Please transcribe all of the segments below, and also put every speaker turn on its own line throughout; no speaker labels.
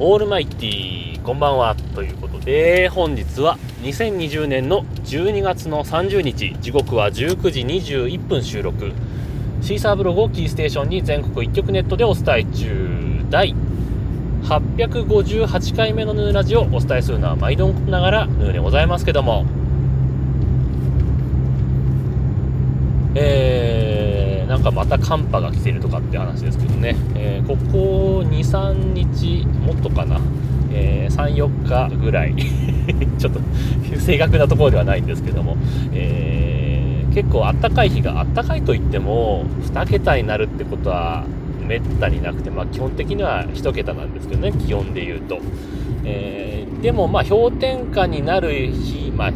オールマイティこんばんはということで本日は2020年の12月の30日時刻は19時21分収録。シーサーブログをキーステーションに全国一曲ネットでお伝え中。第858回目のヌーラジオをお伝えするのは毎度ながらヌーでございますけども。えーなんかまた寒波が来てるとかって話ですけどね、えー、ここ2、3日、もっとかな、えー、3、4日ぐらい。ちょっと正確なところではないんですけども、えー、結構あったかい日があったかいといっても、2桁になるってことはめったになくて、まあ、基本的には1桁なんですけどね、気温で言うと。えー、でも、ま、氷点下になる日、まあ、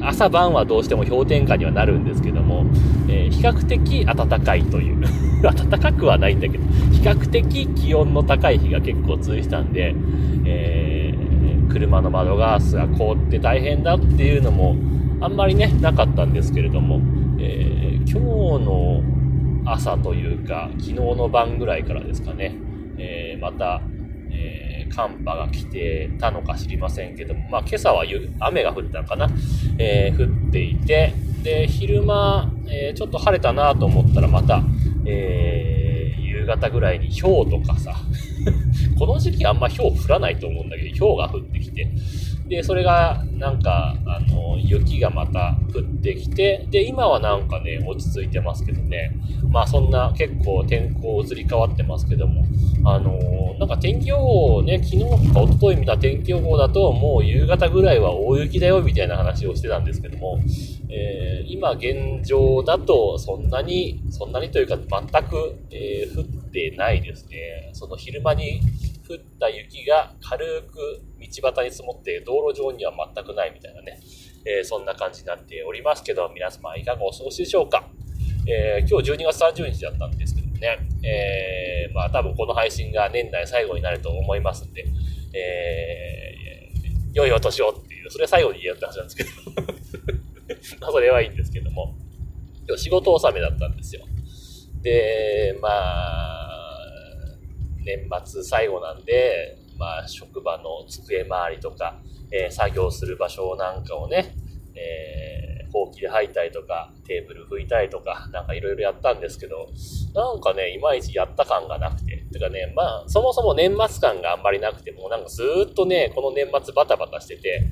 朝晩はどうしても氷点下にはなるんですけども、えー、比較的暖かいという。暖かくはないんだけど、比較的気温の高い日が結構続いたんで、えー、車の窓ガラスが凍って大変だっていうのもあんまりね、なかったんですけれども、えー、今日の朝というか、昨日の晩ぐらいからですかね、えまた、寒波が来てたのか知りませんけども、まあ、今朝は雨が降ったのかな、えー、降っていて、で、昼間、えー、ちょっと晴れたなと思ったらまた、えー、方ぐらいに氷とかさ、この時期あんま氷降らないと思うんだけど、氷が降ってきて、で、それが、なんか、あの、雪がまた降ってきて、で、今はなんかね、落ち着いてますけどね。まあ、そんな結構天候移り変わってますけども、あのなんか天気予報ね、昨日か一昨日見た天気予報だと、もう夕方ぐらいは大雪だよ、みたいな話をしてたんですけども、えー、今現状だと、そんなに、そんなにというか、全く、えー、降ってないですね。その昼間に降った雪が軽く道端に積もって道路上には全くないみたいなね、えー、そんな感じになっておりますけど、皆様いかがお過ごしでしょうか。え、今日12月30日だったんですけどね、えー、まあ多分この配信が年内最後になると思いますんで、え、良いお年をっていう、それ最後に言うって話なんですけど まあそれはいいんですけども、今日仕事納めだったんですよ。で、まあ、年末最後なんで、まあ、職場の机周りとか、えー、作業する場所なんかをね、えー、ほうきで吐いたりとか、テーブル拭いたりとか、なんかいろいろやったんですけど、なんかね、いまいちやった感がなくて。てかね、まあ、そもそも年末感があんまりなくて、もうなんかずっとね、この年末バタバタしてて、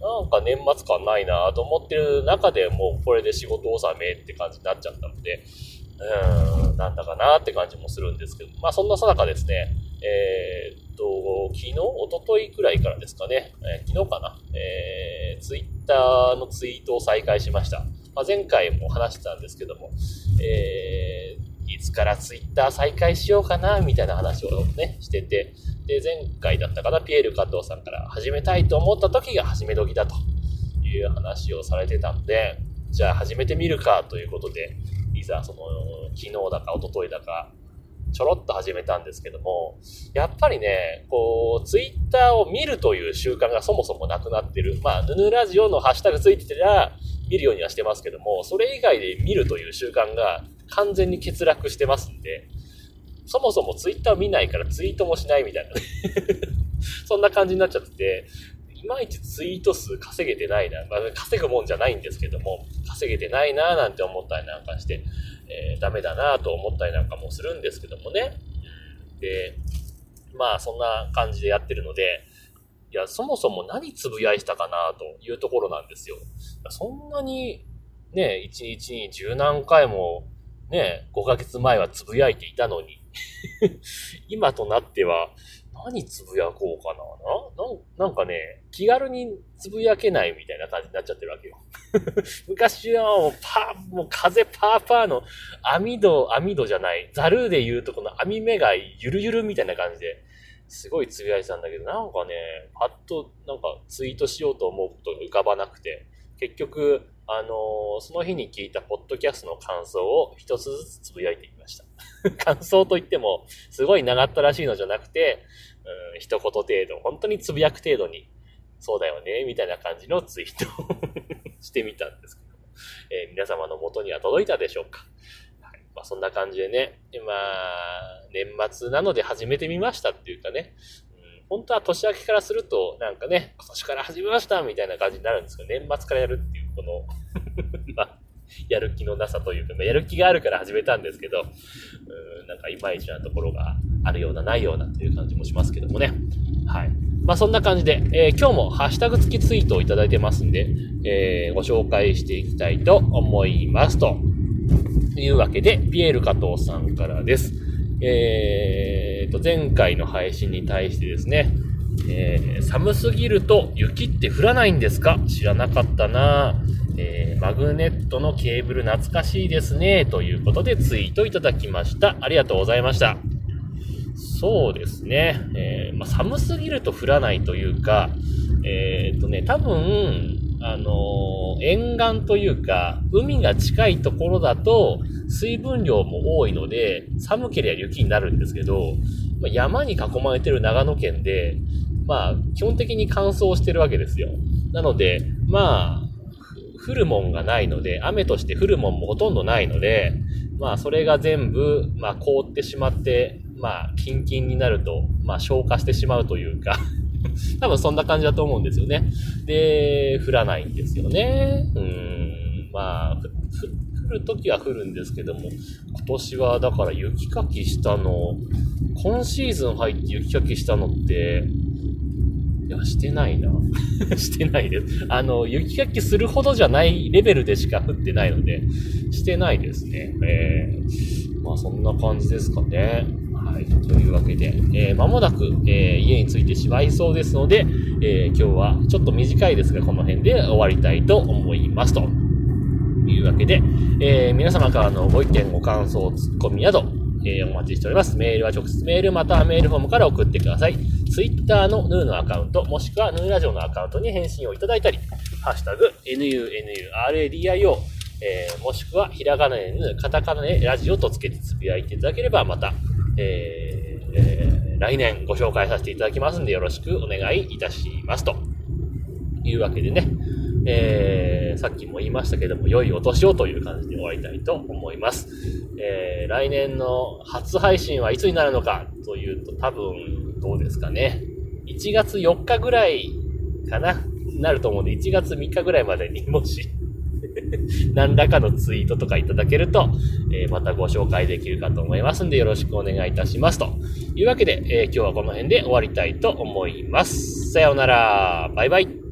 なんか年末感ないなと思ってる中でもうこれで仕事納めって感じになっちゃったので、うん、なんだかなって感じもするんですけど、まあそんなさなかですね、えー、っと、昨日、一昨日くらいからですかね、えー、昨日かな、えー、ツイッターのツイートを再開しました。まあ、前回も話してたんですけども、えー、いつからツイッター再開しようかな、みたいな話をね、してて、で、前回だったかな、ピエール加藤さんから始めたいと思った時が始め時だという話をされてたので、じゃあ始めてみるかということで、いざその、昨日だか一昨日だか、ちょろっと始めたんですけども、やっぱりね、こう、ツイッターを見るという習慣がそもそもなくなってる。まあ、ヌヌラジオのハッシュタグついてたら見るようにはしてますけども、それ以外で見るという習慣が完全に欠落してますんで、そもそもツイッター見ないからツイートもしないみたいなね そんな感じになっちゃってて、いまいちツイート数稼げてないな。まあ、稼ぐもんじゃないんですけども、稼げてないななんて思ったりなんかして、えー、ダメだなと思ったりなんかもするんですけどもね。で、まあそんな感じでやってるので、いや、そもそも何つぶやいたかなというところなんですよ。そんなにね、一日に十何回もね、5ヶ月前はつぶやいていたのに 今となっては何つぶやこうかなななんかね、気軽につぶやけないみたいな感じになっちゃってるわけよ。昔はもうパー、もう風パーパーの網戸、網戸じゃない、ザルで言うとこの網目がゆるゆるみたいな感じで、すごいつぶやいてたんだけど、なんかね、パッとなんかツイートしようと思うことが浮かばなくて、結局、あの、その日に聞いたポッドキャストの感想を一つずつつぶやいてみました。感想といっても、すごい長ったらしいのじゃなくて、うん、一言程度、本当につぶやく程度に、そうだよね、みたいな感じのツイートを してみたんですけども、えー、皆様の元には届いたでしょうか。はいまあ、そんな感じでね、まあ、年末なので始めてみましたっていうかね、本当は年明けからすると、なんかね、今年から始めましたみたいな感じになるんですけど、年末からやるっていう、この まあ、やる気のなさというか、まあ、やる気があるから始めたんですけど、うん、なんかいまいちなところがあるような、ないようなという感じもしますけどもね。はい。まあそんな感じで、えー、今日もハッシュタグ付きツイートをいただいてますんで、えー、ご紹介していきたいと思いますと。いうわけで、ピエール加藤さんからです。えー、と、前回の配信に対してですね、えー、寒すぎると雪って降らないんですか？知らなかったなぁえー、マグネットのケーブル懐かしいですね。ということでツイートいただきました。ありがとうございました。そうですね。えー、まあ、寒すぎると降らないというか、えっ、とね、多分、あの沿岸というか、海が近いところだと、水分量も多いので、寒ければ雪になるんですけど、ま山に囲まれてる長野県で、まあ、基本的に乾燥してるわけですよ。なので、まあ、降るもんがないので、雨として降るもんもほとんどないので、まあ、それが全部、まあ、凍ってしまって、まあ、キンキンになると、まあ、消化してしまうというか 多分そんな感じだと思うんですよね。で、降らないんですよね。うん、まあ、降るときは降るんですけども、今年はだから雪かきしたの、今シーズン入って雪かきしたのって、いや、してないな。してないです。あの、雪かきするほどじゃないレベルでしか降ってないので、してないですね。えー、まあそんな感じですかね。はい。というわけで、えー、間もなく、えー、家に着いてしまいそうですので、えー、今日はちょっと短いですが、この辺で終わりたいと思いますと。いうわけで、えー、皆様からのご意見、ご感想、ツッコミなど、えー、お待ちしております。メールは直接メールまたはメールフォームから送ってください。Twitter のヌーのアカウント、もしくはヌーラジオのアカウントに返信をいただいたり、ハッシュタグ、NUNURADIO、えー、もしくはひらがなでヌカタカナでラジオとつけてつぶやいていただければ、また、えーえー、来年ご紹介させていただきますんで、よろしくお願いいたします。というわけでね、えー、さっきも言いましたけども、良いお年をという感じで終わりたいと思います。えー、来年の初配信はいつになるのかというと、多分、どうですかね。1月4日ぐらいかななると思うんで、1月3日ぐらいまでにもし 何らかのツイートとかいただけると、えー、またご紹介できるかと思いますんで、よろしくお願いいたします。というわけで、えー、今日はこの辺で終わりたいと思います。さようなら。バイバイ。